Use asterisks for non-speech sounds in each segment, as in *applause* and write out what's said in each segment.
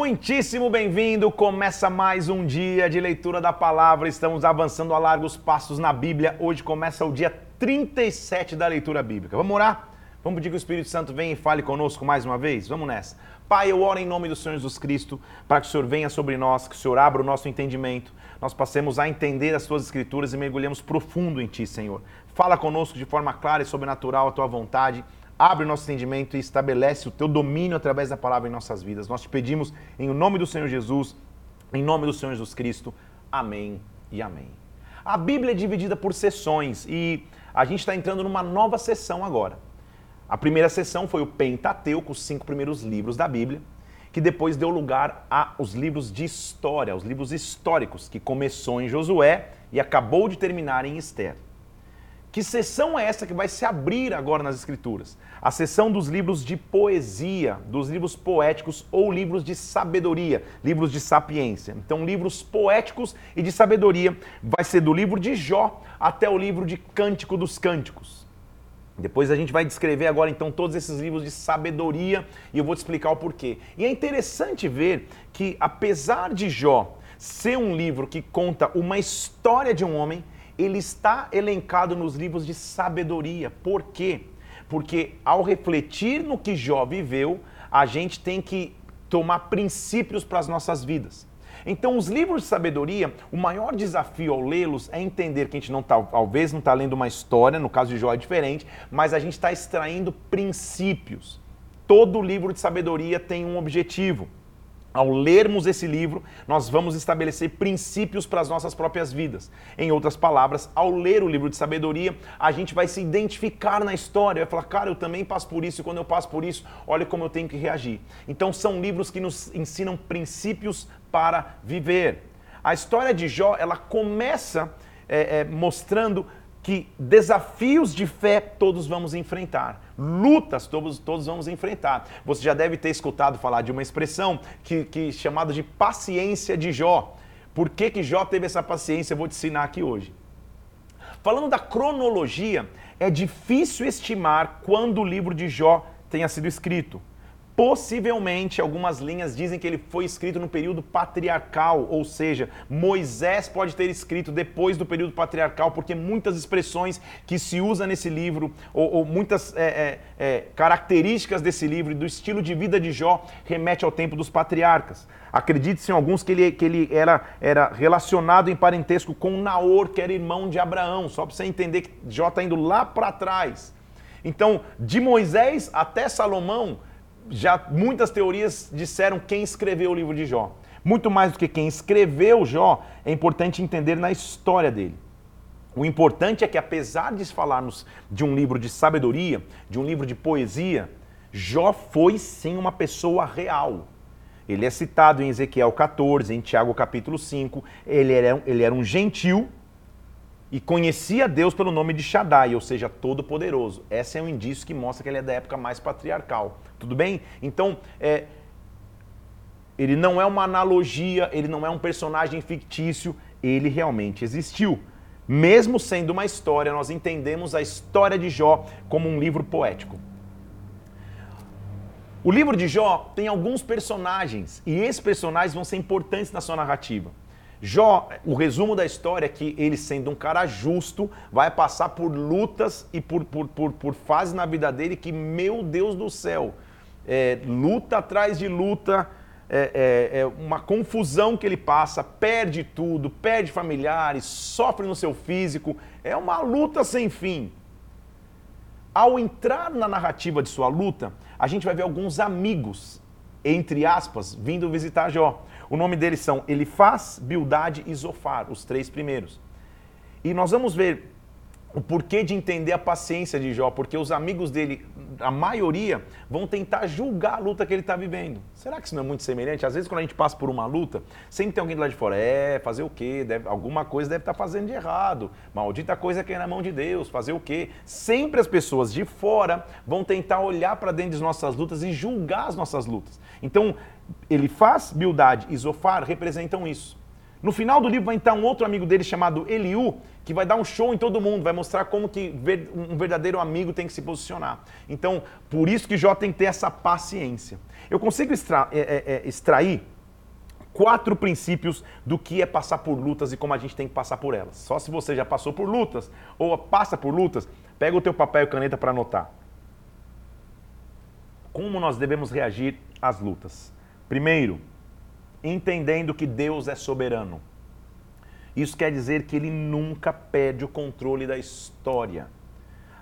Muitíssimo bem-vindo! Começa mais um dia de leitura da palavra. Estamos avançando a largos passos na Bíblia. Hoje começa o dia 37 da leitura bíblica. Vamos orar? Vamos pedir que o Espírito Santo venha e fale conosco mais uma vez? Vamos nessa. Pai, eu oro em nome do Senhor Jesus Cristo para que o Senhor venha sobre nós, que o Senhor abra o nosso entendimento, nós passemos a entender as tuas escrituras e mergulhemos profundo em Ti, Senhor. Fala conosco de forma clara e sobrenatural a tua vontade abre o nosso entendimento e estabelece o teu domínio através da palavra em nossas vidas. Nós te pedimos em nome do Senhor Jesus, em nome do Senhor Jesus Cristo. Amém e amém. A Bíblia é dividida por sessões e a gente está entrando numa nova sessão agora. A primeira sessão foi o Pentateuco, os cinco primeiros livros da Bíblia, que depois deu lugar aos livros de história, os livros históricos, que começou em Josué e acabou de terminar em Esther. Que sessão é essa que vai se abrir agora nas Escrituras? A sessão dos livros de poesia, dos livros poéticos ou livros de sabedoria, livros de sapiência. Então, livros poéticos e de sabedoria vai ser do livro de Jó até o livro de Cântico dos Cânticos. Depois a gente vai descrever agora então todos esses livros de sabedoria e eu vou te explicar o porquê. E é interessante ver que apesar de Jó ser um livro que conta uma história de um homem, ele está elencado nos livros de sabedoria. Por quê? Porque ao refletir no que Jó viveu, a gente tem que tomar princípios para as nossas vidas. Então, os livros de sabedoria, o maior desafio ao lê-los é entender que a gente não tá, talvez não está lendo uma história, no caso de Jó é diferente, mas a gente está extraindo princípios. Todo livro de sabedoria tem um objetivo. Ao lermos esse livro, nós vamos estabelecer princípios para as nossas próprias vidas. Em outras palavras, ao ler o livro de sabedoria, a gente vai se identificar na história, vai falar, cara, eu também passo por isso, e quando eu passo por isso, olha como eu tenho que reagir. Então, são livros que nos ensinam princípios para viver. A história de Jó, ela começa é, é, mostrando que desafios de fé todos vamos enfrentar, lutas todos, todos vamos enfrentar. Você já deve ter escutado falar de uma expressão que, que chamada de paciência de Jó. Por que, que Jó teve essa paciência? Eu vou te ensinar aqui hoje. Falando da cronologia, é difícil estimar quando o livro de Jó tenha sido escrito. Possivelmente, algumas linhas dizem que ele foi escrito no período patriarcal, ou seja, Moisés pode ter escrito depois do período patriarcal, porque muitas expressões que se usa nesse livro, ou, ou muitas é, é, é, características desse livro e do estilo de vida de Jó, remete ao tempo dos patriarcas. Acredite-se em alguns que ele, que ele era, era relacionado em parentesco com Naor, que era irmão de Abraão, só para você entender que Jó está indo lá para trás. Então, de Moisés até Salomão, já muitas teorias disseram quem escreveu o livro de Jó. Muito mais do que quem escreveu Jó, é importante entender na história dele. O importante é que, apesar de falarmos de um livro de sabedoria, de um livro de poesia, Jó foi sim uma pessoa real. Ele é citado em Ezequiel 14, em Tiago capítulo 5. Ele era, ele era um gentil e conhecia Deus pelo nome de Shaddai, ou seja, Todo-Poderoso. Esse é um indício que mostra que ele é da época mais patriarcal. Tudo bem? Então, é, ele não é uma analogia, ele não é um personagem fictício, ele realmente existiu. Mesmo sendo uma história, nós entendemos a história de Jó como um livro poético. O livro de Jó tem alguns personagens e esses personagens vão ser importantes na sua narrativa. Jó, o resumo da história é que ele, sendo um cara justo, vai passar por lutas e por, por, por, por fases na vida dele que, meu Deus do céu, é, luta atrás de luta, é, é, é, uma confusão que ele passa, perde tudo, perde familiares, sofre no seu físico, é uma luta sem fim. Ao entrar na narrativa de sua luta, a gente vai ver alguns amigos, entre aspas, vindo visitar Jó. O nome deles são Elifaz, Bildade e Zofar, os três primeiros. E nós vamos ver o porquê de entender a paciência de Jó, porque os amigos dele, a maioria, vão tentar julgar a luta que ele está vivendo. Será que isso não é muito semelhante? Às vezes, quando a gente passa por uma luta, sempre tem alguém lado de fora, é, fazer o quê? Deve, alguma coisa deve estar tá fazendo de errado. Maldita coisa que é na mão de Deus, fazer o quê? Sempre as pessoas de fora vão tentar olhar para dentro das nossas lutas e julgar as nossas lutas. Então, ele faz, Bildade e Zofar representam isso. No final do livro vai entrar um outro amigo dele chamado Eliú, que vai dar um show em todo mundo, vai mostrar como que um verdadeiro amigo tem que se posicionar. Então, por isso que Jó tem que ter essa paciência. Eu consigo extra, é, é, é, extrair quatro princípios do que é passar por lutas e como a gente tem que passar por elas. Só se você já passou por lutas ou passa por lutas, pega o teu papel e caneta para anotar. Como nós devemos reagir às lutas? Primeiro, entendendo que Deus é soberano. Isso quer dizer que ele nunca perde o controle da história.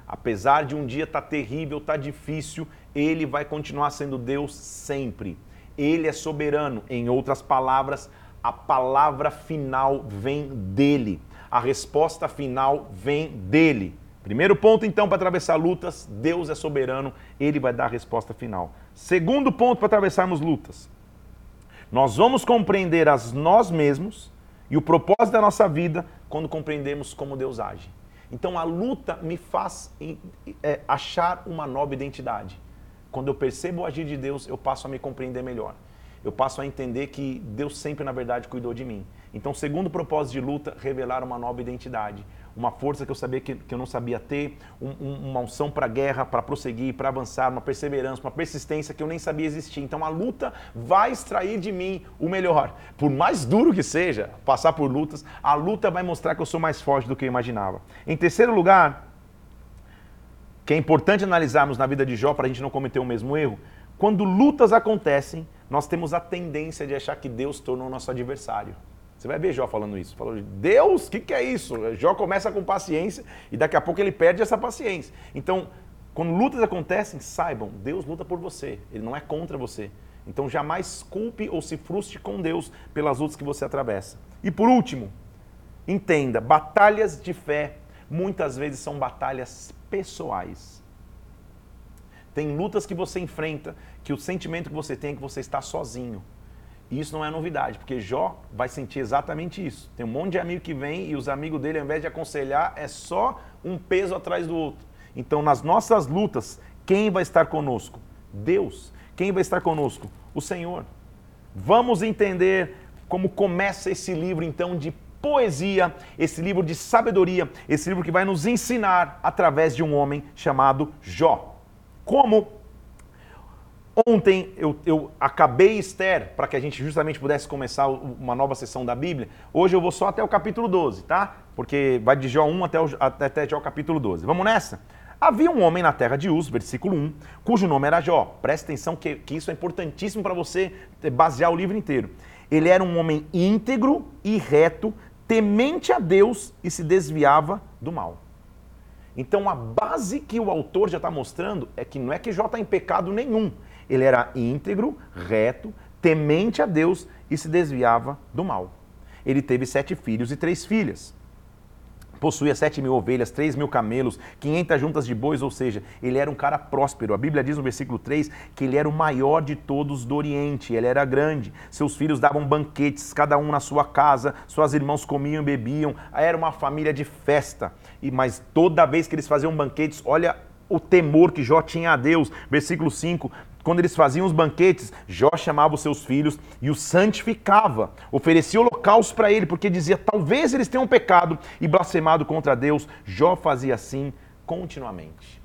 Apesar de um dia estar tá terrível, estar tá difícil, ele vai continuar sendo Deus sempre. Ele é soberano. Em outras palavras, a palavra final vem dele. A resposta final vem dele. Primeiro ponto, então, para atravessar lutas, Deus é soberano, ele vai dar a resposta final. Segundo ponto para atravessarmos lutas, nós vamos compreender as nós mesmos e o propósito da nossa vida quando compreendemos como Deus age. Então a luta me faz é, achar uma nova identidade. Quando eu percebo o agir de Deus, eu passo a me compreender melhor. Eu passo a entender que Deus sempre, na verdade, cuidou de mim. Então, segundo propósito de luta, revelar uma nova identidade uma força que eu sabia que, que eu não sabia ter, um, um, uma unção para guerra, para prosseguir, para avançar, uma perseverança, uma persistência que eu nem sabia existir. Então a luta vai extrair de mim o melhor. Por mais duro que seja passar por lutas, a luta vai mostrar que eu sou mais forte do que eu imaginava. Em terceiro lugar, que é importante analisarmos na vida de Jó para a gente não cometer o mesmo erro, quando lutas acontecem, nós temos a tendência de achar que Deus tornou nosso adversário. Você vai ver Jó falando isso. Falou, Deus, o que, que é isso? Jó começa com paciência e daqui a pouco ele perde essa paciência. Então, quando lutas acontecem, saibam, Deus luta por você, Ele não é contra você. Então jamais culpe ou se frustre com Deus pelas lutas que você atravessa. E por último, entenda, batalhas de fé muitas vezes são batalhas pessoais. Tem lutas que você enfrenta que o sentimento que você tem é que você está sozinho. E isso não é novidade, porque Jó vai sentir exatamente isso. Tem um monte de amigo que vem e os amigos dele, ao invés de aconselhar, é só um peso atrás do outro. Então, nas nossas lutas, quem vai estar conosco? Deus. Quem vai estar conosco? O Senhor. Vamos entender como começa esse livro, então, de poesia, esse livro de sabedoria, esse livro que vai nos ensinar através de um homem chamado Jó. Como Ontem eu, eu acabei Esther para que a gente justamente pudesse começar uma nova sessão da Bíblia. Hoje eu vou só até o capítulo 12, tá? Porque vai de Jó 1 até, o, até Jó capítulo 12. Vamos nessa? Havia um homem na terra de Uz, versículo 1, cujo nome era Jó. Presta atenção que, que isso é importantíssimo para você basear o livro inteiro. Ele era um homem íntegro e reto, temente a Deus e se desviava do mal. Então a base que o autor já está mostrando é que não é que Jó está em pecado nenhum. Ele era íntegro, reto, temente a Deus e se desviava do mal. Ele teve sete filhos e três filhas. Possuía sete mil ovelhas, três mil camelos, quinhentas juntas de bois, ou seja, ele era um cara próspero. A Bíblia diz no versículo 3 que ele era o maior de todos do Oriente, ele era grande. Seus filhos davam banquetes, cada um na sua casa, suas irmãos comiam e bebiam, era uma família de festa. E Mas toda vez que eles faziam banquetes, olha o temor que Jó tinha a Deus. Versículo 5: quando eles faziam os banquetes, Jó chamava os seus filhos e os santificava, oferecia holocaustos para ele, porque dizia: talvez eles tenham pecado e blasfemado contra Deus. Jó fazia assim continuamente.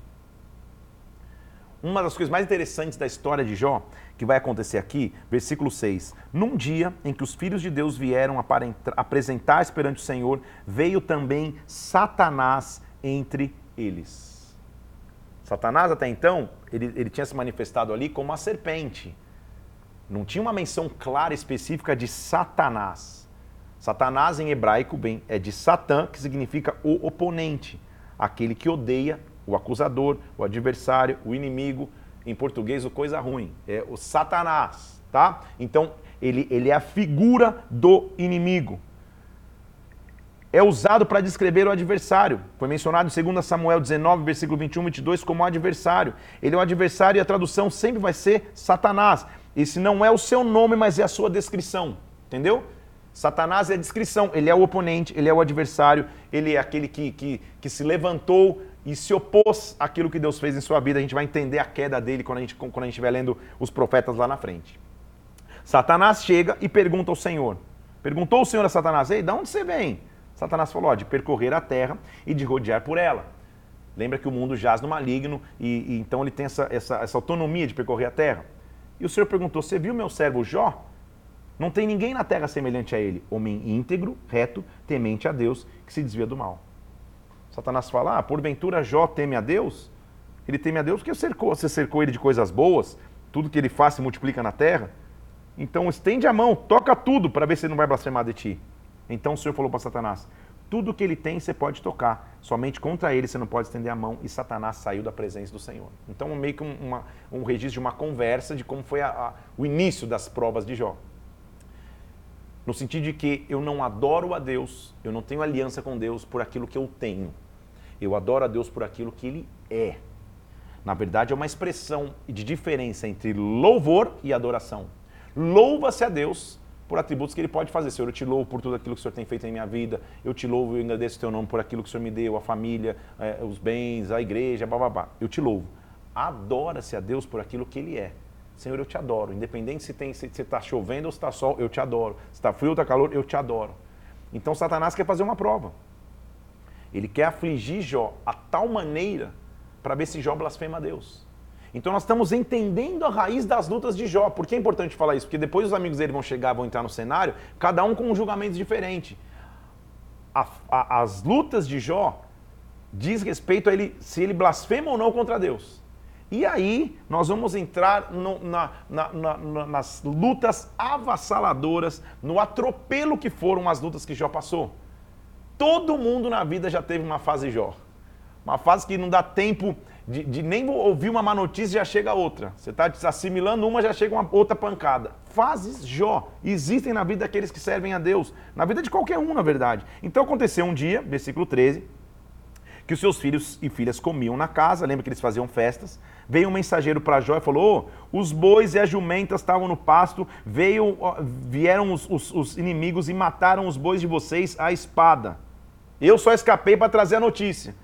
Uma das coisas mais interessantes da história de Jó, que vai acontecer aqui, versículo 6. Num dia em que os filhos de Deus vieram apresentar-se perante o Senhor, veio também Satanás entre eles. Satanás até então, ele, ele tinha se manifestado ali como uma serpente. Não tinha uma menção clara específica de Satanás. Satanás em hebraico bem, é de Satã, que significa o oponente, aquele que odeia o acusador, o adversário, o inimigo. Em português, o coisa ruim. É o Satanás, tá? Então, ele, ele é a figura do inimigo é usado para descrever o adversário. Foi mencionado em 2 Samuel 19, versículo 21 e 22 como adversário. Ele é o adversário e a tradução sempre vai ser Satanás. Esse não é o seu nome, mas é a sua descrição. Entendeu? Satanás é a descrição, ele é o oponente, ele é o adversário, ele é aquele que, que, que se levantou e se opôs àquilo que Deus fez em sua vida. A gente vai entender a queda dele quando a gente, quando a gente estiver lendo os profetas lá na frente. Satanás chega e pergunta ao Senhor: Perguntou o Senhor a Satanás: Ei, de onde você vem? Satanás falou: ó, de percorrer a terra e de rodear por ela. Lembra que o mundo jaz no maligno e, e então ele tem essa, essa, essa autonomia de percorrer a terra. E o Senhor perguntou: Você viu meu servo Jó? Não tem ninguém na terra semelhante a ele, homem íntegro, reto, temente a Deus, que se desvia do mal. Satanás fala: ah, porventura Jó teme a Deus? Ele teme a Deus porque cercou, você cercou ele de coisas boas, tudo que ele faz se multiplica na terra. Então estende a mão, toca tudo para ver se ele não vai blasfemar de ti. Então o Senhor falou para Satanás: tudo que ele tem você pode tocar, somente contra ele você não pode estender a mão. E Satanás saiu da presença do Senhor. Então, meio que uma, um registro de uma conversa de como foi a, a, o início das provas de Jó. No sentido de que eu não adoro a Deus, eu não tenho aliança com Deus por aquilo que eu tenho. Eu adoro a Deus por aquilo que Ele é. Na verdade, é uma expressão de diferença entre louvor e adoração. Louva-se a Deus por atributos que ele pode fazer. Senhor, eu te louvo por tudo aquilo que o Senhor tem feito em minha vida. Eu te louvo e agradeço o teu nome por aquilo que o Senhor me deu, a família, é, os bens, a igreja, babá. Eu te louvo. Adora-se a Deus por aquilo que ele é. Senhor, eu te adoro. Independente se está se, se tá chovendo ou se está sol, eu te adoro. Se está frio ou está calor, eu te adoro. Então Satanás quer fazer uma prova. Ele quer afligir Jó a tal maneira para ver se Jó blasfema a Deus. Então nós estamos entendendo a raiz das lutas de Jó. Por que é importante falar isso? Porque depois os amigos dele vão chegar, vão entrar no cenário, cada um com um julgamento diferente. A, a, as lutas de Jó diz respeito a ele se ele blasfema ou não contra Deus. E aí nós vamos entrar no, na, na, na, nas lutas avassaladoras, no atropelo que foram as lutas que Jó passou. Todo mundo na vida já teve uma fase Jó. Uma fase que não dá tempo de, de, nem ouvir uma má notícia já chega outra. Você está assimilando uma, já chega uma outra pancada. Fases Jó existem na vida daqueles que servem a Deus, na vida de qualquer um, na verdade. Então aconteceu um dia, versículo 13, que os seus filhos e filhas comiam na casa, lembra que eles faziam festas. Veio um mensageiro para Jó e falou: oh, os bois e as jumentas estavam no pasto, veio, vieram os, os, os inimigos e mataram os bois de vocês à espada. Eu só escapei para trazer a notícia.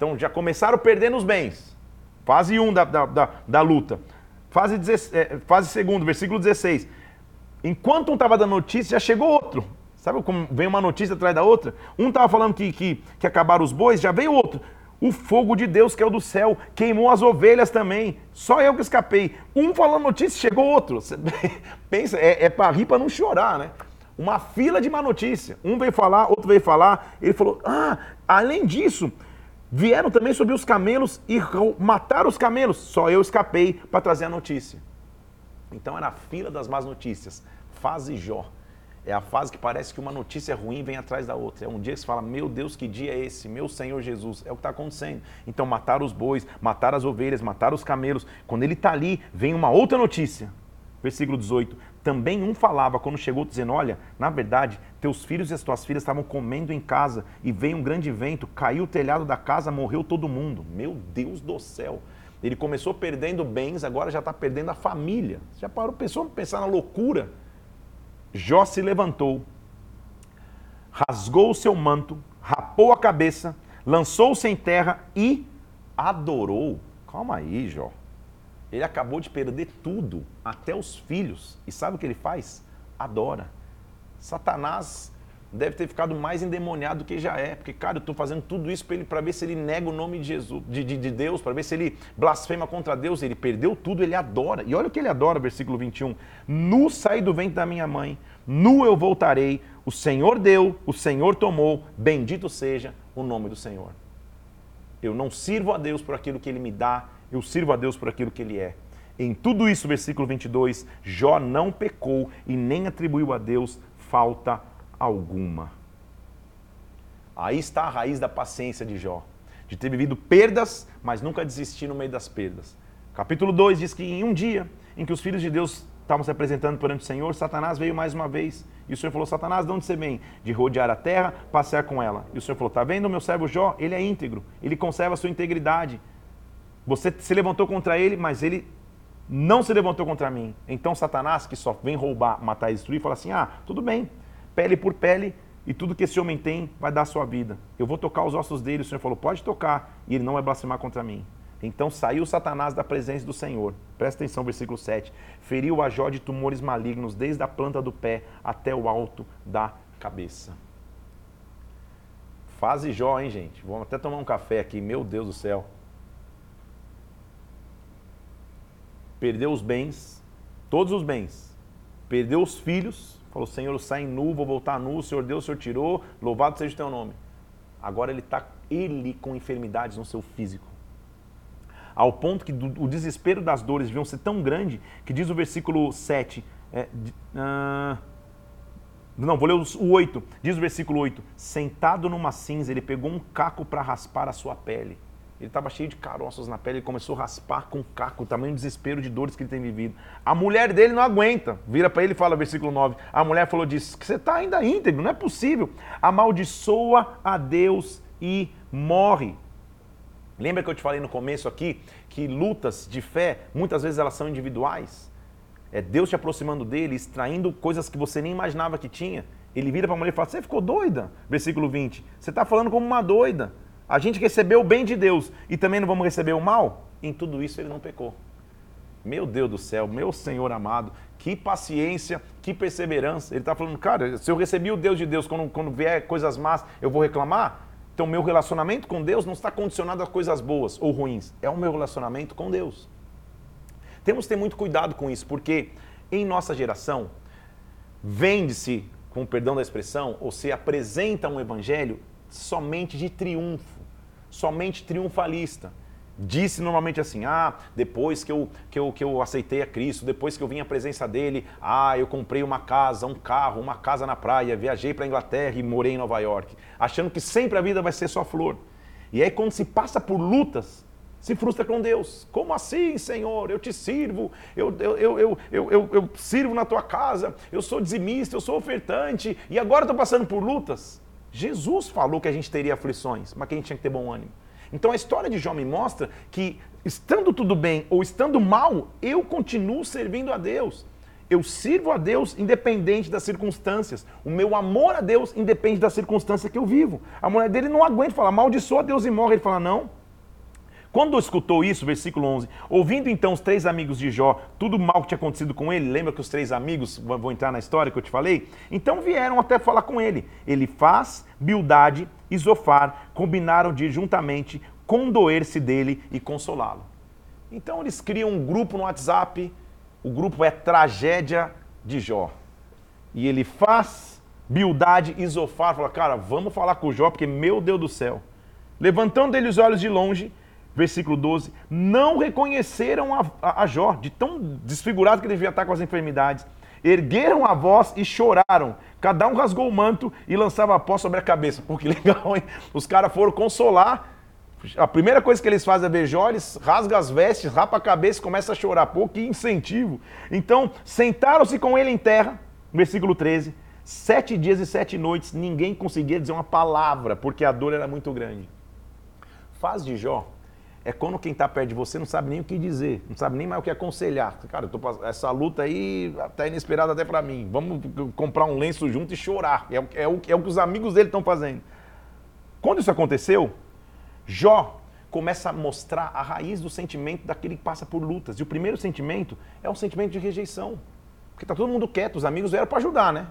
Então já começaram perdendo os bens. Fase 1 da, da, da, da luta. Fase, 16, é, fase 2, versículo 16. Enquanto um estava dando notícia, já chegou outro. Sabe como vem uma notícia atrás da outra? Um estava falando que, que, que acabaram os bois, já veio outro. O fogo de Deus que é o do céu queimou as ovelhas também. Só eu que escapei. Um falando notícia, chegou outro. Você *laughs* pensa, é, é para rir para não chorar, né? Uma fila de má notícia. Um veio falar, outro veio falar. Ele falou: Ah, além disso, Vieram também sobre os camelos e mataram os camelos. Só eu escapei para trazer a notícia. Então era a fila das más notícias. Fase Jó. É a fase que parece que uma notícia ruim vem atrás da outra. É um dia que você fala, meu Deus, que dia é esse? Meu Senhor Jesus. É o que está acontecendo. Então mataram os bois, mataram as ovelhas, mataram os camelos. Quando ele está ali, vem uma outra notícia. Versículo 18. Também um falava quando chegou dizendo: Olha, na verdade, teus filhos e as tuas filhas estavam comendo em casa e veio um grande vento, caiu o telhado da casa, morreu todo mundo. Meu Deus do céu! Ele começou perdendo bens, agora já está perdendo a família. Já parou, pensou pensar na loucura? Jó se levantou, rasgou o seu manto, rapou a cabeça, lançou-se em terra e adorou. Calma aí, Jó. Ele acabou de perder tudo, até os filhos. E sabe o que ele faz? Adora. Satanás deve ter ficado mais endemoniado do que já é. Porque, cara, eu estou fazendo tudo isso para ver se ele nega o nome de, Jesus, de, de, de Deus, para ver se ele blasfema contra Deus. Ele perdeu tudo, ele adora. E olha o que ele adora, versículo 21. Nu saí do ventre da minha mãe, nu eu voltarei. O Senhor deu, o Senhor tomou. Bendito seja o nome do Senhor. Eu não sirvo a Deus por aquilo que ele me dá, eu sirvo a Deus por aquilo que Ele é. Em tudo isso, versículo 22, Jó não pecou e nem atribuiu a Deus falta alguma. Aí está a raiz da paciência de Jó, de ter vivido perdas, mas nunca desistir no meio das perdas. Capítulo 2 diz que em um dia em que os filhos de Deus estavam se apresentando perante o Senhor, Satanás veio mais uma vez. E o Senhor falou: Satanás, de onde você vem? De rodear a terra, passear com ela. E o Senhor falou: Está vendo meu servo Jó? Ele é íntegro, ele conserva a sua integridade. Você se levantou contra ele, mas ele não se levantou contra mim. Então Satanás, que só vem roubar, matar e destruir, fala assim: ah, tudo bem, pele por pele, e tudo que esse homem tem vai dar a sua vida. Eu vou tocar os ossos dele. O Senhor falou: pode tocar, e ele não vai blasfemar contra mim. Então saiu Satanás da presença do Senhor. Presta atenção, versículo 7. Feriu a Jó de tumores malignos, desde a planta do pé até o alto da cabeça. Fase Jó, hein, gente? Vamos até tomar um café aqui, meu Deus do céu. Perdeu os bens, todos os bens. Perdeu os filhos, falou: Senhor, eu saio nu, vou voltar nu, o Senhor deu, o Senhor tirou, louvado seja o teu nome. Agora ele está, ele com enfermidades no seu físico ao ponto que do, o desespero das dores deviam ser tão grande que diz o versículo 7. É, uh, não, vou ler o 8. Diz o versículo 8: Sentado numa cinza, ele pegou um caco para raspar a sua pele. Ele estava cheio de caroços na pele, ele começou a raspar com caco, o tamanho do desespero de dores que ele tem vivido. A mulher dele não aguenta, vira para ele e fala, versículo 9: A mulher falou disso, que você está ainda íntegro, não é possível. Amaldiçoa a Deus e morre. Lembra que eu te falei no começo aqui que lutas de fé, muitas vezes elas são individuais? É Deus te aproximando dele, extraindo coisas que você nem imaginava que tinha. Ele vira para a mulher e fala: Você ficou doida? Versículo 20. Você está falando como uma doida. A gente recebeu o bem de Deus e também não vamos receber o mal? Em tudo isso ele não pecou. Meu Deus do céu, meu Senhor amado, que paciência, que perseverança. Ele está falando, cara, se eu recebi o Deus de Deus, quando, quando vier coisas más, eu vou reclamar? Então, meu relacionamento com Deus não está condicionado a coisas boas ou ruins, é o meu relacionamento com Deus. Temos que ter muito cuidado com isso, porque em nossa geração, vende-se, com perdão da expressão, ou se apresenta um evangelho somente de triunfo, somente triunfalista disse normalmente assim: ah, depois que eu, que, eu, que eu aceitei a Cristo, depois que eu vim à presença dele, ah, eu comprei uma casa, um carro, uma casa na praia, viajei para a Inglaterra e morei em Nova York, achando que sempre a vida vai ser só flor. E aí, quando se passa por lutas, se frustra com Deus. Como assim, Senhor? Eu te sirvo, eu, eu, eu, eu, eu, eu, sirvo na tua casa, eu sou dizimista, eu sou ofertante, e agora estou passando por lutas. Jesus falou que a gente teria aflições, mas que a gente tinha que ter bom ânimo. Então a história de Jó me mostra que, estando tudo bem ou estando mal, eu continuo servindo a Deus. Eu sirvo a Deus independente das circunstâncias. O meu amor a Deus independe da circunstância que eu vivo. A mulher dele não aguenta falar, amaldiçoa Deus e morre. Ele fala, não, quando escutou isso, versículo 11, ouvindo então os três amigos de Jó tudo mal que tinha acontecido com ele, lembra que os três amigos vão entrar na história que eu te falei? Então vieram até falar com ele. Ele faz, Bildade e Zofar combinaram de juntamente condoer-se dele e consolá-lo. Então eles criam um grupo no WhatsApp, o grupo é Tragédia de Jó. E ele faz, Bildade e Zofar, fala, cara, vamos falar com o Jó, porque meu Deus do céu. Levantando ele os olhos de longe, versículo 12, não reconheceram a, a, a, Jó, de tão desfigurado que ele devia estar com as enfermidades. Ergueram a voz e choraram. Cada um rasgou o manto e lançava a pó sobre a cabeça. *laughs* Pô, que legal, hein? Os caras foram consolar. A primeira coisa que eles fazem é ver Jó, eles rasgam as vestes, rapa a cabeça e começam a chorar. Pô, que incentivo. Então, sentaram-se com ele em terra, versículo 13. Sete dias e sete noites, ninguém conseguia dizer uma palavra, porque a dor era muito grande. Faz de Jó é quando quem está perto de você não sabe nem o que dizer, não sabe nem mais o que aconselhar. Cara, tô, essa luta aí está inesperada até para mim. Vamos comprar um lenço junto e chorar. É, é, o, é o que os amigos dele estão fazendo. Quando isso aconteceu, Jó começa a mostrar a raiz do sentimento daquele que passa por lutas. E o primeiro sentimento é um sentimento de rejeição. Porque está todo mundo quieto, os amigos vieram para ajudar, né?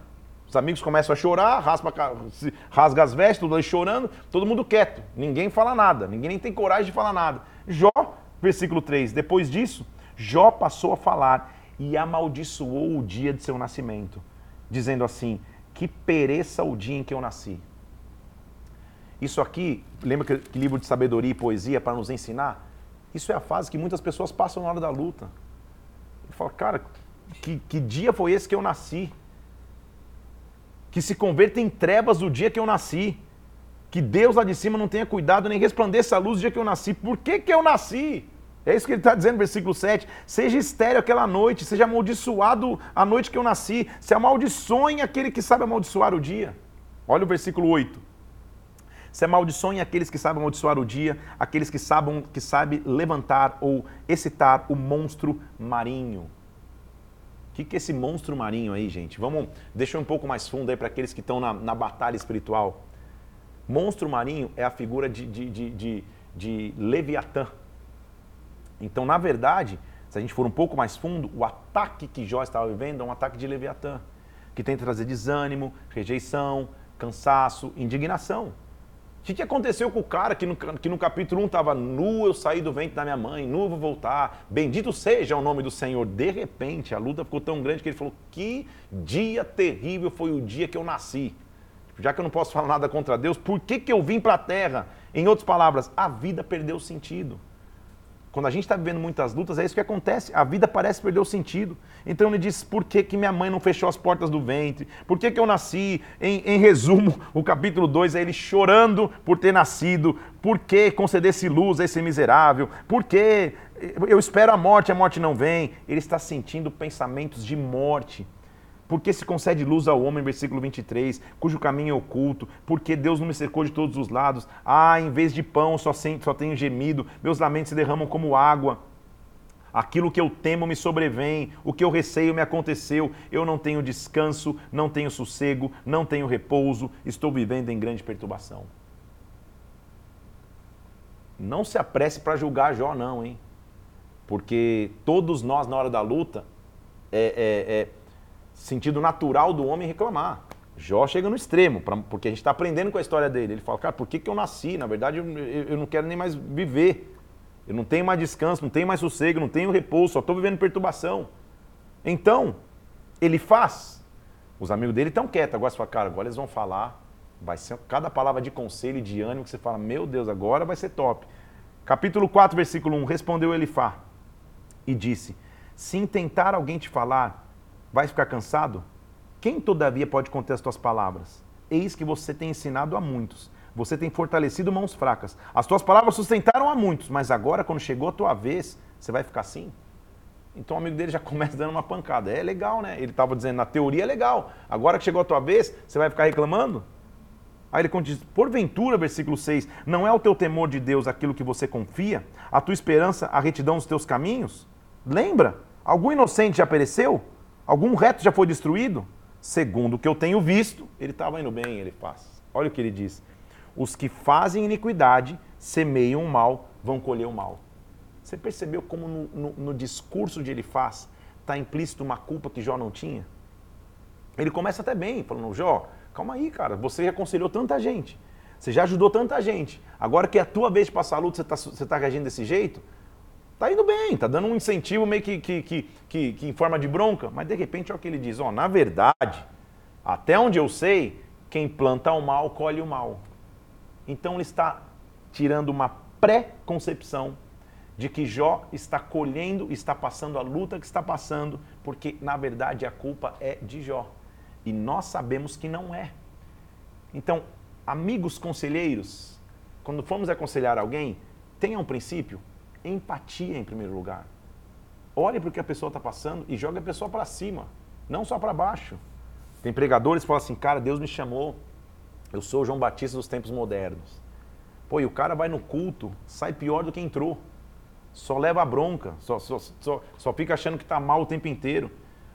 Os amigos começam a chorar, raspa, rasga as vestes, tudo chorando, todo mundo quieto. Ninguém fala nada, ninguém nem tem coragem de falar nada. Jó, versículo 3, depois disso, Jó passou a falar e amaldiçoou o dia de seu nascimento, dizendo assim: Que pereça o dia em que eu nasci. Isso aqui, lembra que livro de sabedoria e poesia para nos ensinar? Isso é a fase que muitas pessoas passam na hora da luta. E fala, cara, que, que dia foi esse que eu nasci? Que se converta em trevas o dia que eu nasci. Que Deus lá de cima não tenha cuidado nem resplandeça a luz o dia que eu nasci. Por que, que eu nasci? É isso que ele está dizendo no versículo 7. Seja estéreo aquela noite, seja amaldiçoado a noite que eu nasci. Se amaldiçoe aquele que sabe amaldiçoar o dia. Olha o versículo 8. Se amaldiçoem aqueles que sabem amaldiçoar o dia, aqueles que sabem que sabe levantar ou excitar o monstro marinho que, que é esse monstro marinho aí, gente? Vamos deixar um pouco mais fundo aí para aqueles que estão na, na, batalha espiritual. Monstro marinho é a figura de, de, de, de, de Leviatã. Então, na verdade, se a gente for um pouco mais fundo, o ataque que Jó estava vivendo é um ataque de Leviatã, que tenta trazer desânimo, rejeição, cansaço, indignação. O que aconteceu com o cara que no, que no capítulo 1 estava nu, eu saí do ventre da minha mãe, nu vou voltar, bendito seja o nome do Senhor. De repente, a luta ficou tão grande que ele falou: Que dia terrível foi o dia que eu nasci. Já que eu não posso falar nada contra Deus, por que, que eu vim para a terra? Em outras palavras, a vida perdeu sentido. Quando a gente está vivendo muitas lutas, é isso que acontece. A vida parece perder o sentido. Então ele diz: por que, que minha mãe não fechou as portas do ventre? Por que, que eu nasci? Em, em resumo, o capítulo 2 é ele chorando por ter nascido. Por que concedesse luz a esse miserável? Por que eu espero a morte, a morte não vem? Ele está sentindo pensamentos de morte. Porque se concede luz ao homem, versículo 23, cujo caminho é oculto, porque Deus não me cercou de todos os lados. Ah, em vez de pão só, só tenho gemido, meus lamentos se derramam como água. Aquilo que eu temo me sobrevém, o que eu receio me aconteceu. Eu não tenho descanso, não tenho sossego, não tenho repouso, estou vivendo em grande perturbação. Não se apresse para julgar Jó, não, hein? Porque todos nós, na hora da luta, é, é, é sentido natural do homem reclamar. Jó chega no extremo, pra, porque a gente está aprendendo com a história dele. Ele fala, cara, por que, que eu nasci? Na verdade, eu, eu não quero nem mais viver. Eu não tenho mais descanso, não tenho mais sossego, não tenho repouso, só estou vivendo perturbação. Então, ele faz. Os amigos dele estão quietos. Agora você fala, cara, agora eles vão falar. Vai ser cada palavra de conselho e de ânimo que você fala, meu Deus, agora vai ser top. Capítulo 4, versículo 1. Respondeu Elifá e disse: Se intentar alguém te falar, Vai ficar cansado? Quem, todavia, pode conter as tuas palavras? Eis que você tem ensinado a muitos. Você tem fortalecido mãos fracas. As tuas palavras sustentaram a muitos, mas agora, quando chegou a tua vez, você vai ficar assim? Então o amigo dele já *laughs* começa dando uma pancada. É legal, né? Ele estava dizendo, na teoria é legal. Agora que chegou a tua vez, você vai ficar reclamando? Aí ele diz, porventura, versículo 6, não é o teu temor de Deus aquilo que você confia? A tua esperança, a retidão dos teus caminhos? Lembra? Algum inocente já pereceu? Algum reto já foi destruído? Segundo o que eu tenho visto, ele estava indo bem, ele faz. Olha o que ele diz. Os que fazem iniquidade semeiam o mal, vão colher o mal. Você percebeu como no, no, no discurso de ele faz está implícito uma culpa que Jó não tinha? Ele começa até bem, falando, Jó, calma aí, cara, você já aconselhou tanta gente, você já ajudou tanta gente, agora que é a tua vez de passar a luta, você está você tá reagindo desse jeito? tá indo bem, tá dando um incentivo meio que, que, que, que, que em forma de bronca, mas de repente olha o que ele diz, ó, na verdade, até onde eu sei, quem planta o mal colhe o mal. Então ele está tirando uma pré-concepção de que Jó está colhendo, está passando a luta que está passando, porque na verdade a culpa é de Jó. E nós sabemos que não é. Então, amigos conselheiros, quando formos aconselhar alguém, tenha um princípio, empatia em primeiro lugar. Olhe para o que a pessoa está passando e jogue a pessoa para cima, não só para baixo. Tem pregadores que falam assim, cara, Deus me chamou, eu sou o João Batista dos tempos modernos. Pô, e o cara vai no culto, sai pior do que entrou. Só leva a bronca, só, só, só, só fica achando que está mal o tempo inteiro.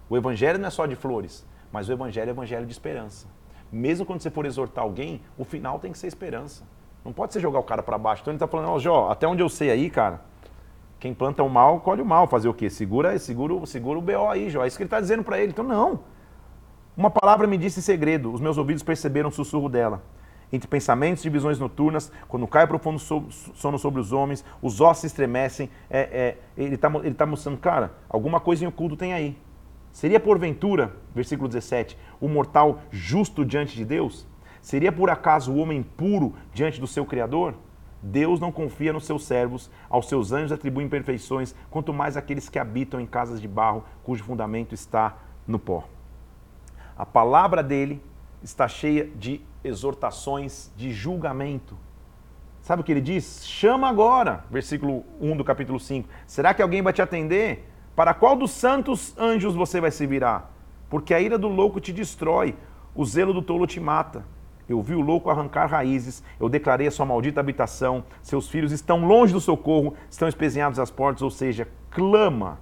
O evangelho não é só de flores, mas o evangelho é evangelho de esperança. Mesmo quando você for exortar alguém, o final tem que ser esperança. Não pode ser jogar o cara para baixo. Então ele está falando, ó, Jó, até onde eu sei aí, cara, quem planta o mal, colhe o mal. Fazer o quê? Segura, segura, segura o BO aí, Jó. É isso que ele está dizendo para ele. Então, não. Uma palavra me disse em segredo, os meus ouvidos perceberam o sussurro dela. Entre pensamentos e visões noturnas, quando cai profundo sono sobre os homens, os ossos se estremecem. É, é, ele está tá mostrando, cara, alguma coisa em oculto tem aí. Seria porventura, versículo 17, o mortal justo diante de Deus? Seria por acaso o homem puro diante do seu Criador? Deus não confia nos seus servos, aos seus anjos atribui imperfeições, quanto mais aqueles que habitam em casas de barro, cujo fundamento está no pó. A palavra dele está cheia de exortações de julgamento. Sabe o que ele diz? Chama agora, versículo 1 do capítulo 5. Será que alguém vai te atender? Para qual dos santos anjos você vai se virar? Porque a ira do louco te destrói, o zelo do tolo te mata. Eu vi o louco arrancar raízes, eu declarei a sua maldita habitação, seus filhos estão longe do socorro, estão espezinhados às portas, ou seja, clama.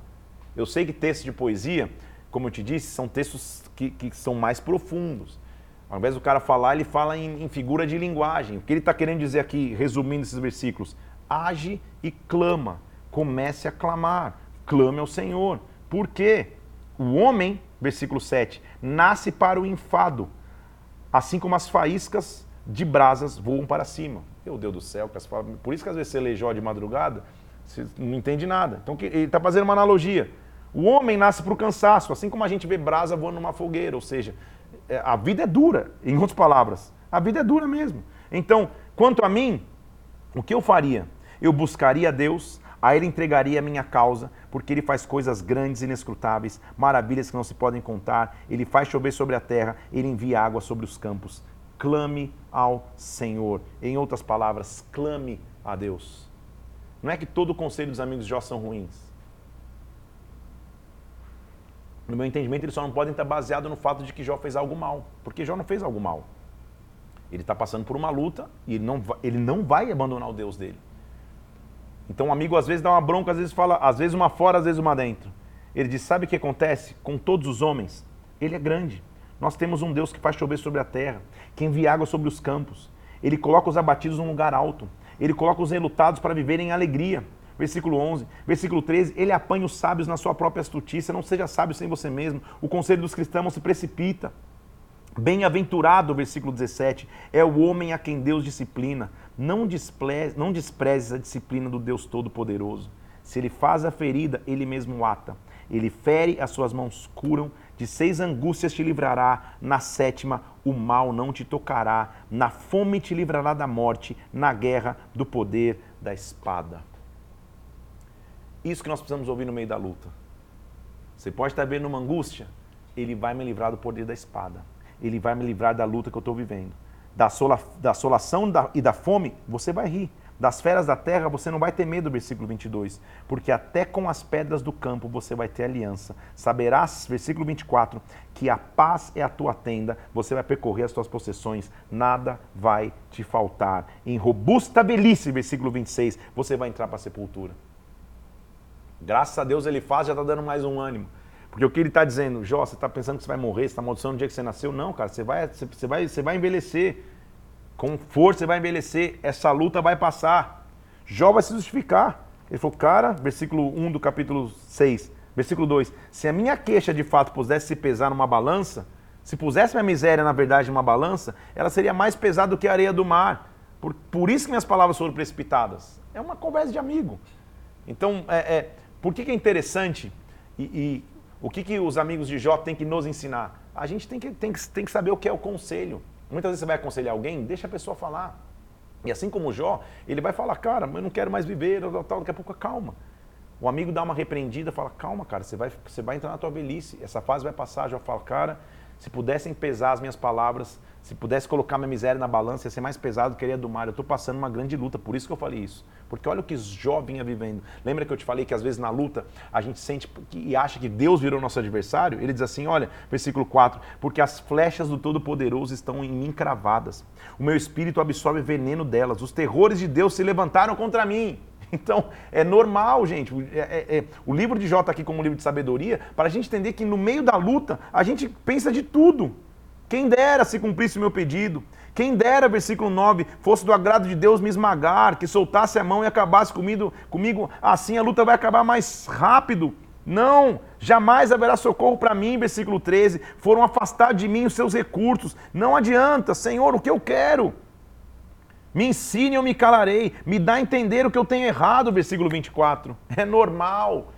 Eu sei que textos de poesia, como eu te disse, são textos que, que são mais profundos. Ao invés do cara falar, ele fala em, em figura de linguagem. O que ele está querendo dizer aqui, resumindo esses versículos? Age e clama. comece a clamar, clame ao Senhor. Por quê? O homem, versículo 7, nasce para o enfado, assim como as faíscas de brasas voam para cima. Meu Deus do céu, por isso que às vezes você lê Jó de madrugada, você não entende nada. Então ele está fazendo uma analogia. O homem nasce para o cansaço, assim como a gente vê brasa voando numa fogueira, ou seja, é, a vida é dura, em outras palavras. A vida é dura mesmo. Então, quanto a mim, o que eu faria? Eu buscaria a Deus, a Ele entregaria a minha causa, porque Ele faz coisas grandes e inescrutáveis, maravilhas que não se podem contar. Ele faz chover sobre a terra, Ele envia água sobre os campos. Clame ao Senhor. Em outras palavras, clame a Deus. Não é que todo o conselho dos amigos de Jó são ruins. No meu entendimento, eles só não podem estar baseados no fato de que Jó fez algo mal. Porque Jó não fez algo mal. Ele está passando por uma luta e ele não, ele não vai abandonar o Deus dele. Então um amigo às vezes dá uma bronca, às vezes fala, às vezes uma fora, às vezes uma dentro. Ele diz: Sabe o que acontece com todos os homens? Ele é grande. Nós temos um Deus que faz chover sobre a terra, que envia água sobre os campos. Ele coloca os abatidos num lugar alto. Ele coloca os relutados para viverem em alegria. Versículo 11. Versículo 13. Ele apanha os sábios na sua própria astutícia. Não seja sábio sem você mesmo. O conselho dos cristãos não se precipita. Bem-aventurado, versículo 17, é o homem a quem Deus disciplina. Não despreze, não a disciplina do Deus Todo-Poderoso. Se ele faz a ferida, ele mesmo ata. Ele fere, as suas mãos curam. De seis angústias te livrará. Na sétima, o mal não te tocará. Na fome te livrará da morte. Na guerra, do poder da espada. Isso que nós precisamos ouvir no meio da luta. Você pode estar vendo uma angústia, ele vai me livrar do poder da espada ele vai me livrar da luta que eu estou vivendo. Da, sola, da solação da, e da fome, você vai rir. Das feras da terra, você não vai ter medo, versículo 22. Porque até com as pedras do campo você vai ter aliança. Saberás, versículo 24, que a paz é a tua tenda, você vai percorrer as tuas possessões, nada vai te faltar. Em robusta velhice, versículo 26, você vai entrar para a sepultura. Graças a Deus ele faz, já está dando mais um ânimo. Porque o que ele está dizendo, Jó, você está pensando que você vai morrer, você está amaldiçoando no dia que você nasceu? Não, cara, você vai, você, vai, você vai envelhecer. Com força você vai envelhecer. Essa luta vai passar. Jó vai se justificar. Ele falou, cara, versículo 1 do capítulo 6, versículo 2: Se a minha queixa de fato pudesse se pesar numa balança, se pusesse minha miséria, na verdade, numa balança, ela seria mais pesada do que a areia do mar. Por, por isso que minhas palavras foram precipitadas. É uma conversa de amigo. Então, é, é por que, que é interessante e, e o que, que os amigos de Jó têm que nos ensinar? A gente tem que, tem, que, tem que saber o que é o conselho. Muitas vezes você vai aconselhar alguém, deixa a pessoa falar. E assim como Jó, ele vai falar, cara, eu não quero mais viver, tal, tal, daqui a pouco calma. O amigo dá uma repreendida, fala, calma, cara, você vai, você vai entrar na tua velhice, essa fase vai passar. Jó fala, cara, se pudessem pesar as minhas palavras, se pudesse colocar minha miséria na balança, ia ser mais pesado que a do mar. Eu estou passando uma grande luta, por isso que eu falei isso. Porque olha o que Jó vinha vivendo. Lembra que eu te falei que às vezes na luta a gente sente e acha que Deus virou nosso adversário? Ele diz assim, olha, versículo 4, porque as flechas do Todo-Poderoso estão em mim cravadas. O meu espírito absorve veneno delas. Os terrores de Deus se levantaram contra mim. *laughs* Então, é normal, gente. É, é, é, o livro de Jó está aqui como um livro de sabedoria para a gente entender que no meio da luta a gente pensa de tudo. Quem dera se cumprisse o meu pedido. Quem dera, versículo 9, fosse do agrado de Deus me esmagar, que soltasse a mão e acabasse comigo, comigo. Assim a luta vai acabar mais rápido. Não, jamais haverá socorro para mim, versículo 13. Foram afastados de mim os seus recursos. Não adianta, Senhor, o que eu quero? Me ensine, eu me calarei. Me dá a entender o que eu tenho errado, versículo 24. É normal.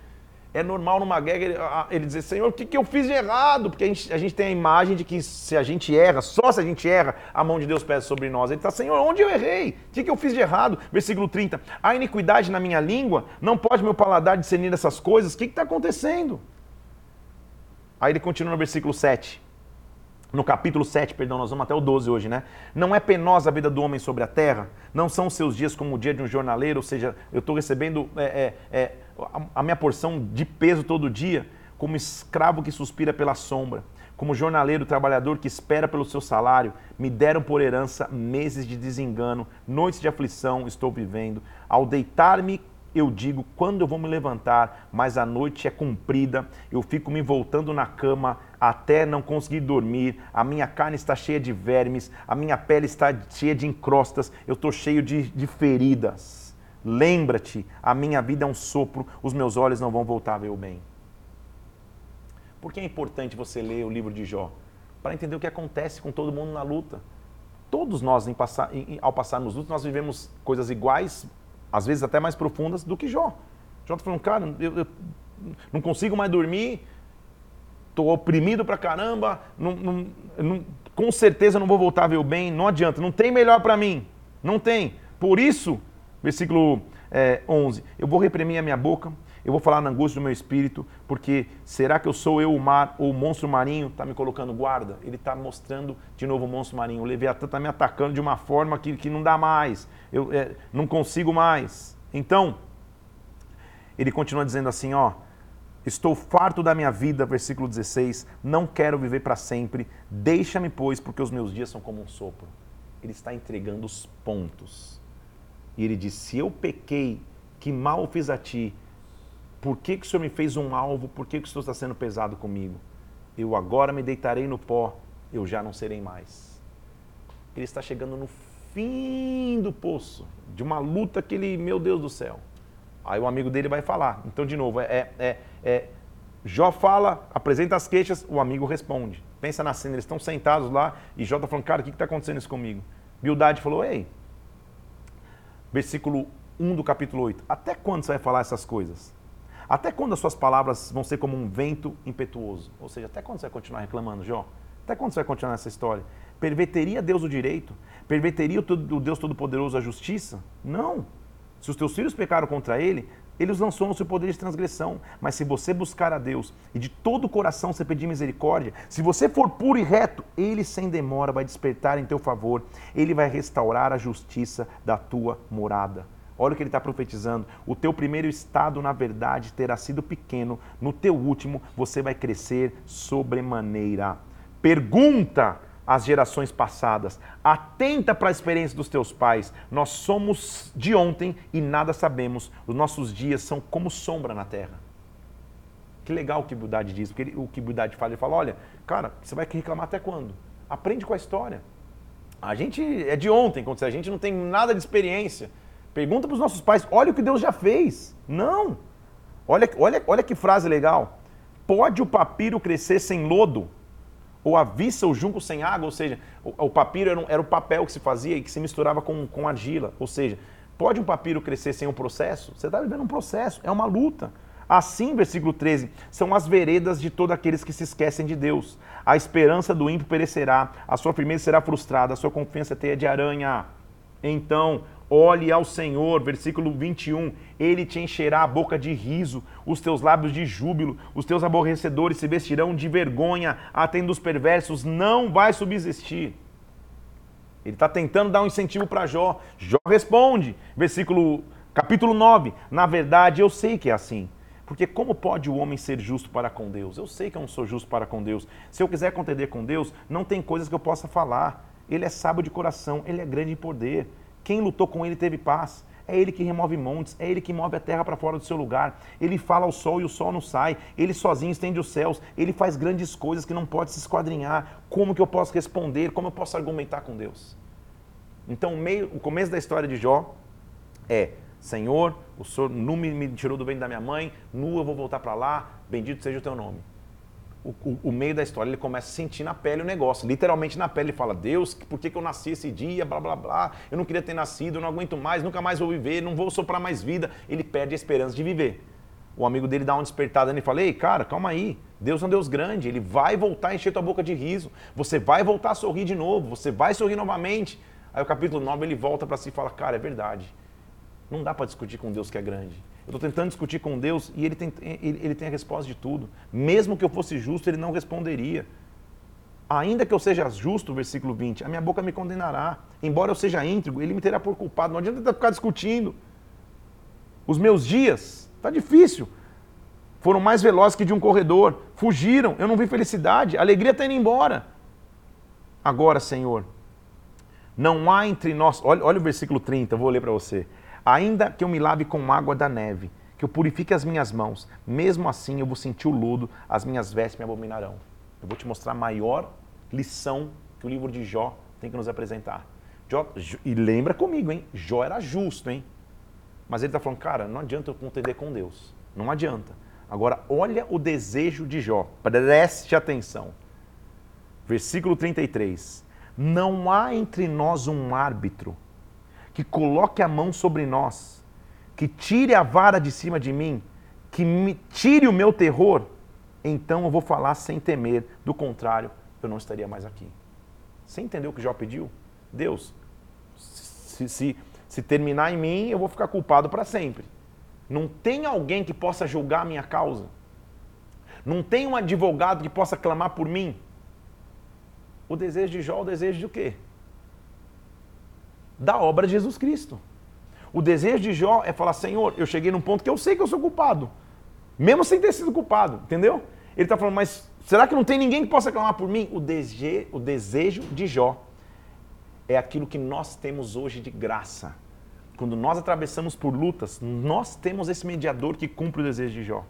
É normal numa guerra ele, ele dizer, Senhor, o que, que eu fiz de errado? Porque a gente, a gente tem a imagem de que se a gente erra, só se a gente erra, a mão de Deus pesa sobre nós. Ele está, Senhor, onde eu errei? O que, que eu fiz de errado? Versículo 30. A iniquidade na minha língua, não pode meu paladar discernir essas coisas. O que está acontecendo? Aí ele continua no versículo 7 no capítulo 7, perdão, nós vamos até o 12 hoje, né? Não é penosa a vida do homem sobre a terra? Não são seus dias como o dia de um jornaleiro? Ou seja, eu estou recebendo é, é, é, a minha porção de peso todo dia, como escravo que suspira pela sombra, como jornaleiro trabalhador que espera pelo seu salário. Me deram por herança meses de desengano, noites de aflição estou vivendo. Ao deitar-me eu digo quando eu vou me levantar, mas a noite é comprida, eu fico me voltando na cama até não conseguir dormir, a minha carne está cheia de vermes, a minha pele está cheia de encrostas, eu estou cheio de, de feridas. Lembra-te, a minha vida é um sopro, os meus olhos não vão voltar a ver o bem. Por que é importante você ler o livro de Jó? Para entender o que acontece com todo mundo na luta. Todos nós, em passar, em, ao passarmos lutas, nós vivemos coisas iguais, às vezes até mais profundas do que Jó. Jó está falando, cara, eu, eu não consigo mais dormir, estou oprimido pra caramba, não, não, não, com certeza não vou voltar a ver o bem, não adianta, não tem melhor para mim, não tem. Por isso, versículo é, 11, eu vou reprimir a minha boca, eu vou falar na angústia do meu espírito, porque será que eu sou eu o mar ou o monstro marinho está me colocando guarda? Ele está mostrando de novo o monstro marinho. O Leviatã está me atacando de uma forma que, que não dá mais, eu é, não consigo mais. Então, ele continua dizendo assim, ó, Estou farto da minha vida, versículo 16, não quero viver para sempre, deixa-me, pois, porque os meus dias são como um sopro. Ele está entregando os pontos. E ele diz: Se eu pequei, que mal fiz a ti, por que, que o Senhor me fez um alvo? Por que, que o Senhor está sendo pesado comigo? Eu agora me deitarei no pó, eu já não serei mais. Ele está chegando no fim do poço, de uma luta que ele, meu Deus do céu. Aí o amigo dele vai falar. Então, de novo, é, é, é Jó fala, apresenta as queixas, o amigo responde. Pensa na cena, eles estão sentados lá e Jó está falando, cara, o que está acontecendo isso comigo? Bildade falou, ei, versículo 1 do capítulo 8, até quando você vai falar essas coisas? Até quando as suas palavras vão ser como um vento impetuoso? Ou seja, até quando você vai continuar reclamando, Jó? Até quando você vai continuar essa história? Perverteria Deus o direito? Perverteria o Deus Todo-Poderoso a justiça? Não. Se os teus filhos pecaram contra ele, ele os lançou no seu poder de transgressão. Mas se você buscar a Deus e de todo o coração você pedir misericórdia, se você for puro e reto, ele sem demora vai despertar em teu favor. Ele vai restaurar a justiça da tua morada. Olha o que ele está profetizando. O teu primeiro estado, na verdade, terá sido pequeno. No teu último, você vai crescer sobremaneira. Pergunta às gerações passadas. Atenta para a experiência dos teus pais. Nós somos de ontem e nada sabemos. Os nossos dias são como sombra na terra. Que legal o que Bildade diz, porque ele, o que Bildade fala, ele fala, olha, cara, você vai reclamar até quando? Aprende com a história. A gente é de ontem, quando a gente não tem nada de experiência. Pergunta para os nossos pais, olha o que Deus já fez. Não. Olha, olha, olha que frase legal. Pode o papiro crescer sem lodo? Ou a viça, o junco sem água? Ou seja, o, o papiro era, um, era, o papel que se fazia e que se misturava com, com argila. Ou seja, pode um papiro crescer sem um processo? Você está vivendo um processo, é uma luta. Assim, versículo 13, são as veredas de todos aqueles que se esquecem de Deus. A esperança do ímpio perecerá, a sua firmeza será frustrada, a sua confiança é teia de aranha. Então, Olhe ao Senhor, versículo 21, ele te encherá a boca de riso, os teus lábios de júbilo, os teus aborrecedores se vestirão de vergonha, a tenda dos perversos não vai subsistir. Ele está tentando dar um incentivo para Jó. Jó responde, versículo capítulo 9, na verdade eu sei que é assim. Porque como pode o homem ser justo para com Deus? Eu sei que eu não sou justo para com Deus. Se eu quiser contender com Deus, não tem coisas que eu possa falar. Ele é sábio de coração, ele é grande em poder. Quem lutou com ele teve paz. É ele que remove montes, é ele que move a terra para fora do seu lugar. Ele fala ao sol e o sol não sai. Ele sozinho estende os céus. Ele faz grandes coisas que não pode se esquadrinhar. Como que eu posso responder? Como eu posso argumentar com Deus? Então, o, meio, o começo da história de Jó é: Senhor, o Senhor nu me tirou do bem da minha mãe, nu eu vou voltar para lá, bendito seja o teu nome o, o, o, meio da história, ele começa a sentir na pele o negócio, literalmente na pele. Ele fala: Deus, por que, que eu nasci esse dia? Blá, blá, blá. Eu não queria ter nascido, eu não aguento mais, nunca mais vou viver, não vou soprar mais vida. Ele perde a esperança de viver. O amigo dele dá uma despertada e fala: Ei, cara, calma aí. Deus é um Deus grande, ele vai voltar a encher tua boca de riso. Você vai voltar a sorrir de novo, você vai sorrir novamente. Aí o capítulo 9 ele volta para si e fala: Cara, é verdade. Não dá para discutir com Deus que é grande. Eu estou tentando discutir com Deus e ele tem, ele, ele tem a resposta de tudo. Mesmo que eu fosse justo, ele não responderia. Ainda que eu seja justo, versículo 20, a minha boca me condenará. Embora eu seja íntegro, ele me terá por culpado. Não adianta ficar discutindo. Os meus dias, está difícil. Foram mais velozes que de um corredor. Fugiram, eu não vi felicidade. A alegria está indo embora. Agora, Senhor, não há entre nós. Olha, olha o versículo 30, vou ler para você. Ainda que eu me lave com água da neve, que eu purifique as minhas mãos, mesmo assim eu vou sentir o lodo, as minhas vestes me abominarão. Eu vou te mostrar a maior lição que o livro de Jó tem que nos apresentar. Jó, e lembra comigo, hein? Jó era justo, hein? Mas ele está falando, cara, não adianta eu contender com Deus. Não adianta. Agora, olha o desejo de Jó. Preste atenção. Versículo 33. Não há entre nós um árbitro que coloque a mão sobre nós, que tire a vara de cima de mim, que me tire o meu terror, então eu vou falar sem temer. Do contrário, eu não estaria mais aqui. Você entendeu o que Jó pediu? Deus, se, se, se terminar em mim, eu vou ficar culpado para sempre. Não tem alguém que possa julgar a minha causa. Não tem um advogado que possa clamar por mim. O desejo de Jó é o desejo de quê? Da obra de Jesus Cristo. O desejo de Jó é falar: Senhor, eu cheguei num ponto que eu sei que eu sou culpado. Mesmo sem ter sido culpado, entendeu? Ele está falando, mas será que não tem ninguém que possa clamar por mim? O, dese o desejo de Jó é aquilo que nós temos hoje de graça. Quando nós atravessamos por lutas, nós temos esse mediador que cumpre o desejo de Jó.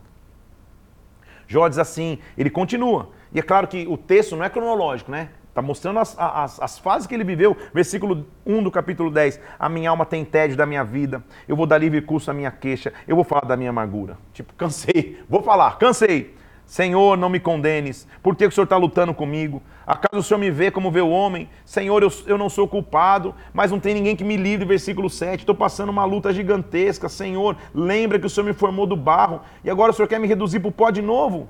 Jó diz assim, ele continua. E é claro que o texto não é cronológico, né? Está mostrando as, as, as, fases que ele viveu. Versículo 1 do capítulo 10. A minha alma tem tédio da minha vida. Eu vou dar livre curso à minha queixa. Eu vou falar da minha amargura. Tipo, *laughs* cansei. Vou falar, cansei. Senhor, não me condenes. Por que o Senhor está lutando comigo? Acaso o Senhor me vê como vê o homem? Senhor, eu, eu não sou culpado, mas não tem ninguém que me livre. Versículo 7. Estou passando uma luta gigantesca. Senhor, lembra que o Senhor me formou do barro e agora o Senhor quer me reduzir para o pó de novo?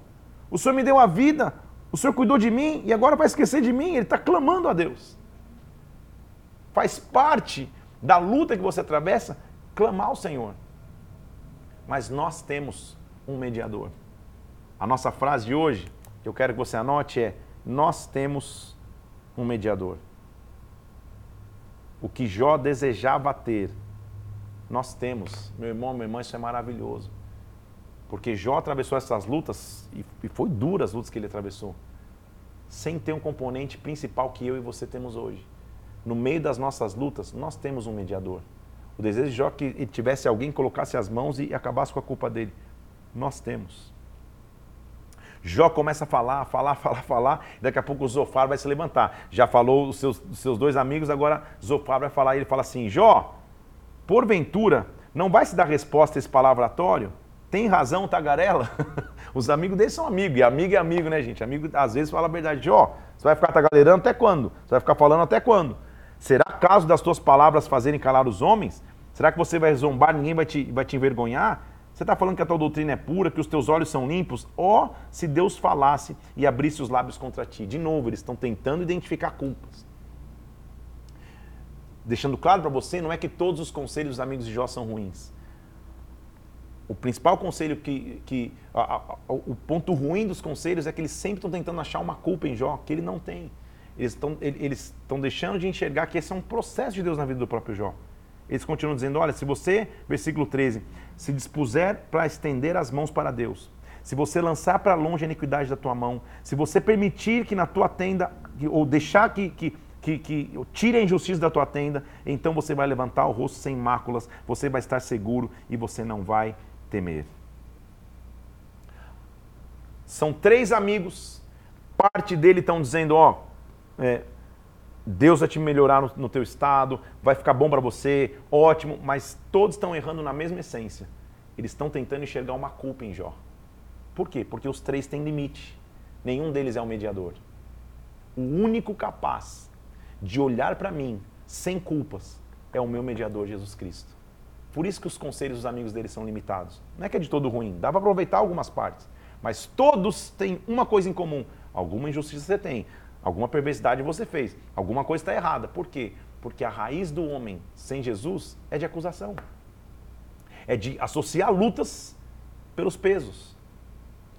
O Senhor me deu a vida, o Senhor cuidou de mim e agora vai esquecer de mim. Ele está clamando a Deus. Faz parte da luta que você atravessa clamar ao Senhor. Mas nós temos um mediador. A nossa frase de hoje, que eu quero que você anote, é: Nós temos um mediador. O que Jó desejava ter, nós temos. Meu irmão, minha irmã, isso é maravilhoso. Porque Jó atravessou essas lutas, e foi duras as lutas que ele atravessou, sem ter um componente principal que eu e você temos hoje. No meio das nossas lutas, nós temos um mediador. O desejo de Jó é que ele tivesse alguém que colocasse as mãos e acabasse com a culpa dele. Nós temos. Jó começa a falar, falar, falar, falar, e daqui a pouco Zofar vai se levantar. Já falou os seus, os seus dois amigos, agora Zofar vai falar, e ele fala assim, Jó, porventura, não vai se dar resposta a esse palavratório? Tem razão, tagarela? *laughs* Os amigos dele são amigos, e amigo é amigo, né, gente? Amigo às vezes fala a verdade, Jó, você vai ficar tagalerando até quando? Você vai ficar falando até quando? Será caso das tuas palavras fazerem calar os homens? Será que você vai zombar, ninguém vai te, vai te envergonhar? Você está falando que a tua doutrina é pura, que os teus olhos são limpos? Ó, oh, se Deus falasse e abrisse os lábios contra ti. De novo, eles estão tentando identificar culpas. Deixando claro para você, não é que todos os conselhos dos amigos de Jó são ruins. O principal conselho que. que a, a, o ponto ruim dos conselhos é que eles sempre estão tentando achar uma culpa em Jó, que ele não tem. Eles estão eles deixando de enxergar que esse é um processo de Deus na vida do próprio Jó. Eles continuam dizendo: olha, se você, versículo 13, se dispuser para estender as mãos para Deus, se você lançar para longe a iniquidade da tua mão, se você permitir que na tua tenda, ou deixar que, que, que, que tire a injustiça da tua tenda, então você vai levantar o rosto sem máculas, você vai estar seguro e você não vai temer. São três amigos, parte dele estão dizendo: ó, é, Deus vai te melhorar no, no teu estado, vai ficar bom para você, ótimo, mas todos estão errando na mesma essência. Eles estão tentando enxergar uma culpa em Jó. Por quê? Porque os três têm limite. Nenhum deles é um mediador. O único capaz de olhar para mim sem culpas é o meu mediador Jesus Cristo. Por isso que os conselhos dos amigos dele são limitados. Não é que é de todo ruim, dá para aproveitar algumas partes, mas todos têm uma coisa em comum. Alguma injustiça você tem, Alguma perversidade você fez, alguma coisa está errada. Por quê? Porque a raiz do homem sem Jesus é de acusação. É de associar lutas pelos pesos.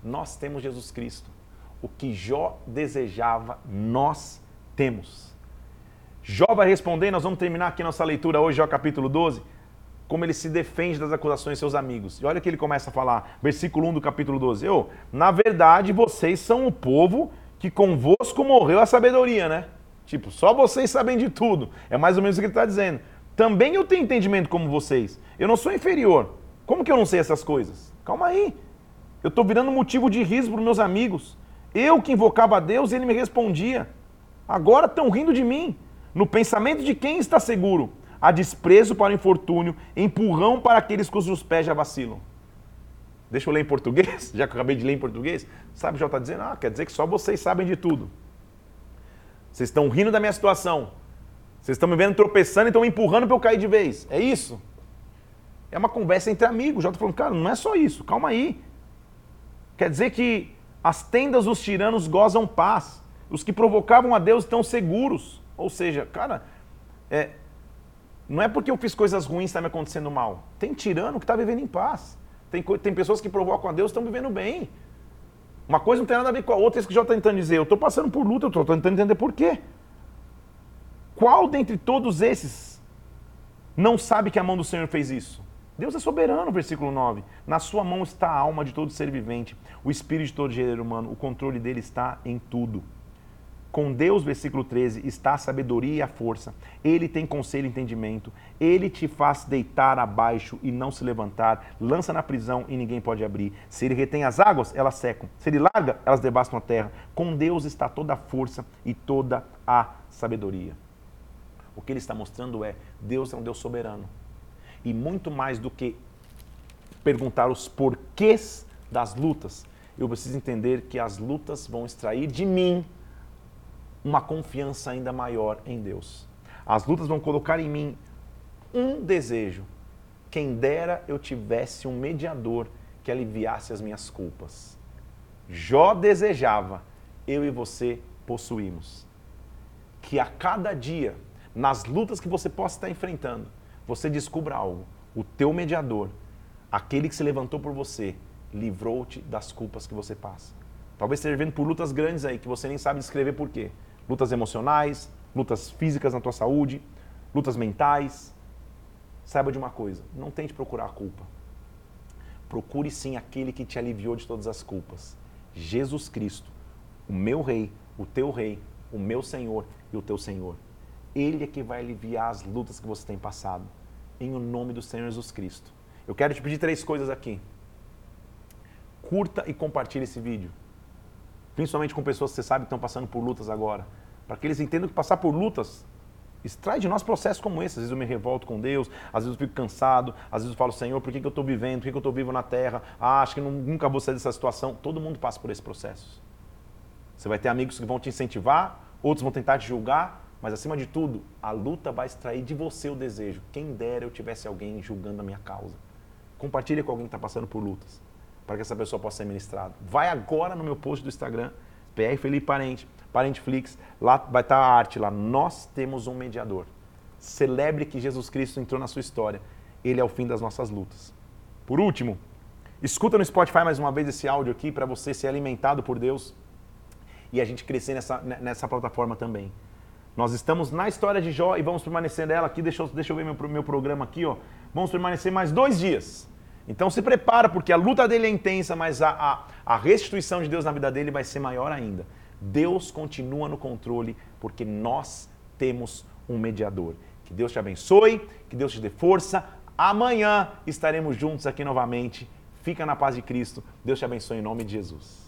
Nós temos Jesus Cristo. O que Jó desejava, nós temos. Jó vai responder, nós vamos terminar aqui nossa leitura hoje, Jó capítulo 12, como ele se defende das acusações de seus amigos. E olha que ele começa a falar, versículo 1 do capítulo 12. Eu, na verdade, vocês são o povo que convosco morreu a sabedoria, né? Tipo, só vocês sabem de tudo. É mais ou menos o que ele está dizendo. Também eu tenho entendimento como vocês. Eu não sou inferior. Como que eu não sei essas coisas? Calma aí. Eu estou virando motivo de riso para meus amigos. Eu que invocava a Deus, ele me respondia. Agora estão rindo de mim. No pensamento de quem está seguro. A desprezo para o infortúnio, empurrão para aqueles cujos pés já vacilam. Deixa eu ler em português, *laughs* já que eu acabei de ler em português. Sabe já está dizendo? Ah, quer dizer que só vocês sabem de tudo. Vocês estão rindo da minha situação. Vocês estão me vendo tropeçando e estão me empurrando para eu cair de vez. É isso? É uma conversa entre amigos. Estou falando, cara, não é só isso. Calma aí. Quer dizer que as tendas dos tiranos gozam paz. Os que provocavam a Deus estão seguros. Ou seja, cara, é, não é porque eu fiz coisas ruins está me acontecendo mal. Tem tirano que está vivendo em paz. Tem, tem pessoas que provocam a Deus estão vivendo bem. Uma coisa não tem nada a ver com a outra, é isso que já está tentando dizer. Eu estou passando por luta, eu estou tentando entender por quê. Qual dentre todos esses não sabe que a mão do Senhor fez isso? Deus é soberano, versículo 9. Na sua mão está a alma de todo ser vivente, o espírito de todo gênero humano, o controle dele está em tudo. Com Deus, versículo 13, está a sabedoria e a força. Ele tem conselho e entendimento. Ele te faz deitar abaixo e não se levantar. Lança na prisão e ninguém pode abrir. Se ele retém as águas, elas secam. Se ele larga, elas devastam a terra. Com Deus está toda a força e toda a sabedoria. O que ele está mostrando é: Deus é um Deus soberano. E muito mais do que perguntar os porquês das lutas, eu preciso entender que as lutas vão extrair de mim uma confiança ainda maior em Deus. As lutas vão colocar em mim um desejo. Quem dera eu tivesse um mediador que aliviasse as minhas culpas. Jó desejava, eu e você possuímos. Que a cada dia, nas lutas que você possa estar enfrentando, você descubra algo. O teu mediador, aquele que se levantou por você, livrou-te das culpas que você passa. Talvez esteja vivendo por lutas grandes aí que você nem sabe descrever por quê lutas emocionais, lutas físicas na tua saúde, lutas mentais. Saiba de uma coisa, não tente procurar a culpa. Procure sim aquele que te aliviou de todas as culpas. Jesus Cristo, o meu rei, o teu rei, o meu Senhor e o teu Senhor. Ele é que vai aliviar as lutas que você tem passado. Em o nome do Senhor Jesus Cristo. Eu quero te pedir três coisas aqui. Curta e compartilhe esse vídeo principalmente com pessoas que você sabe que estão passando por lutas agora, para que eles entendam que passar por lutas extrai de nós processos como esse. Às vezes eu me revolto com Deus, às vezes eu fico cansado, às vezes eu falo, Senhor, por que, que eu estou vivendo? Por que, que eu estou vivo na terra? Ah, acho que nunca vou sair dessa situação. Todo mundo passa por esse processo. Você vai ter amigos que vão te incentivar, outros vão tentar te julgar, mas acima de tudo, a luta vai extrair de você o desejo. Quem dera eu tivesse alguém julgando a minha causa. Compartilhe com alguém que está passando por lutas para que essa pessoa possa ser ministrada. Vai agora no meu post do Instagram, PR Felipe Parente, Parenteflix, lá vai estar a arte lá. Nós temos um mediador. Celebre que Jesus Cristo entrou na sua história. Ele é o fim das nossas lutas. Por último, escuta no Spotify mais uma vez esse áudio aqui para você ser alimentado por Deus e a gente crescer nessa, nessa plataforma também. Nós estamos na história de Jó e vamos permanecer nela aqui. Deixa eu, deixa eu ver meu, meu programa aqui, ó. Vamos permanecer mais dois dias. Então se prepara, porque a luta dele é intensa, mas a, a, a restituição de Deus na vida dele vai ser maior ainda. Deus continua no controle, porque nós temos um mediador. Que Deus te abençoe, que Deus te dê força. Amanhã estaremos juntos aqui novamente. Fica na paz de Cristo. Deus te abençoe em nome de Jesus.